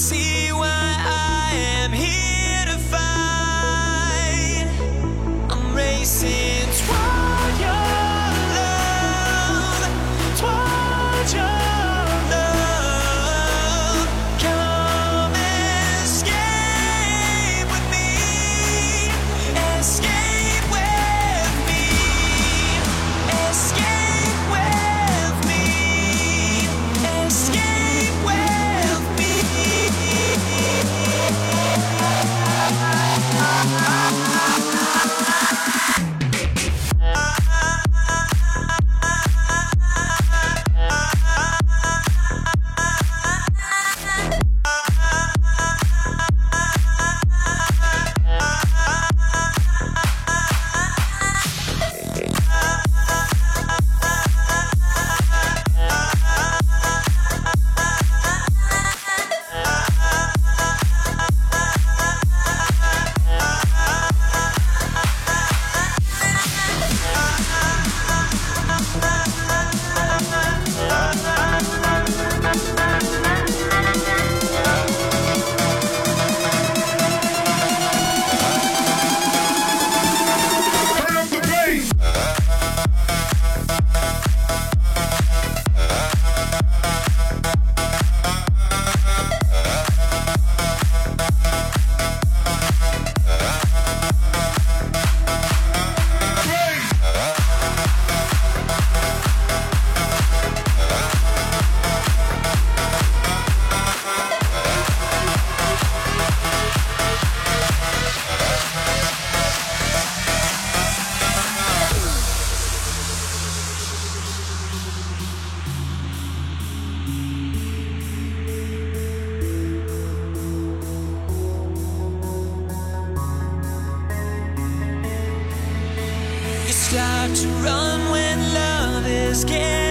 see start to run when love is getting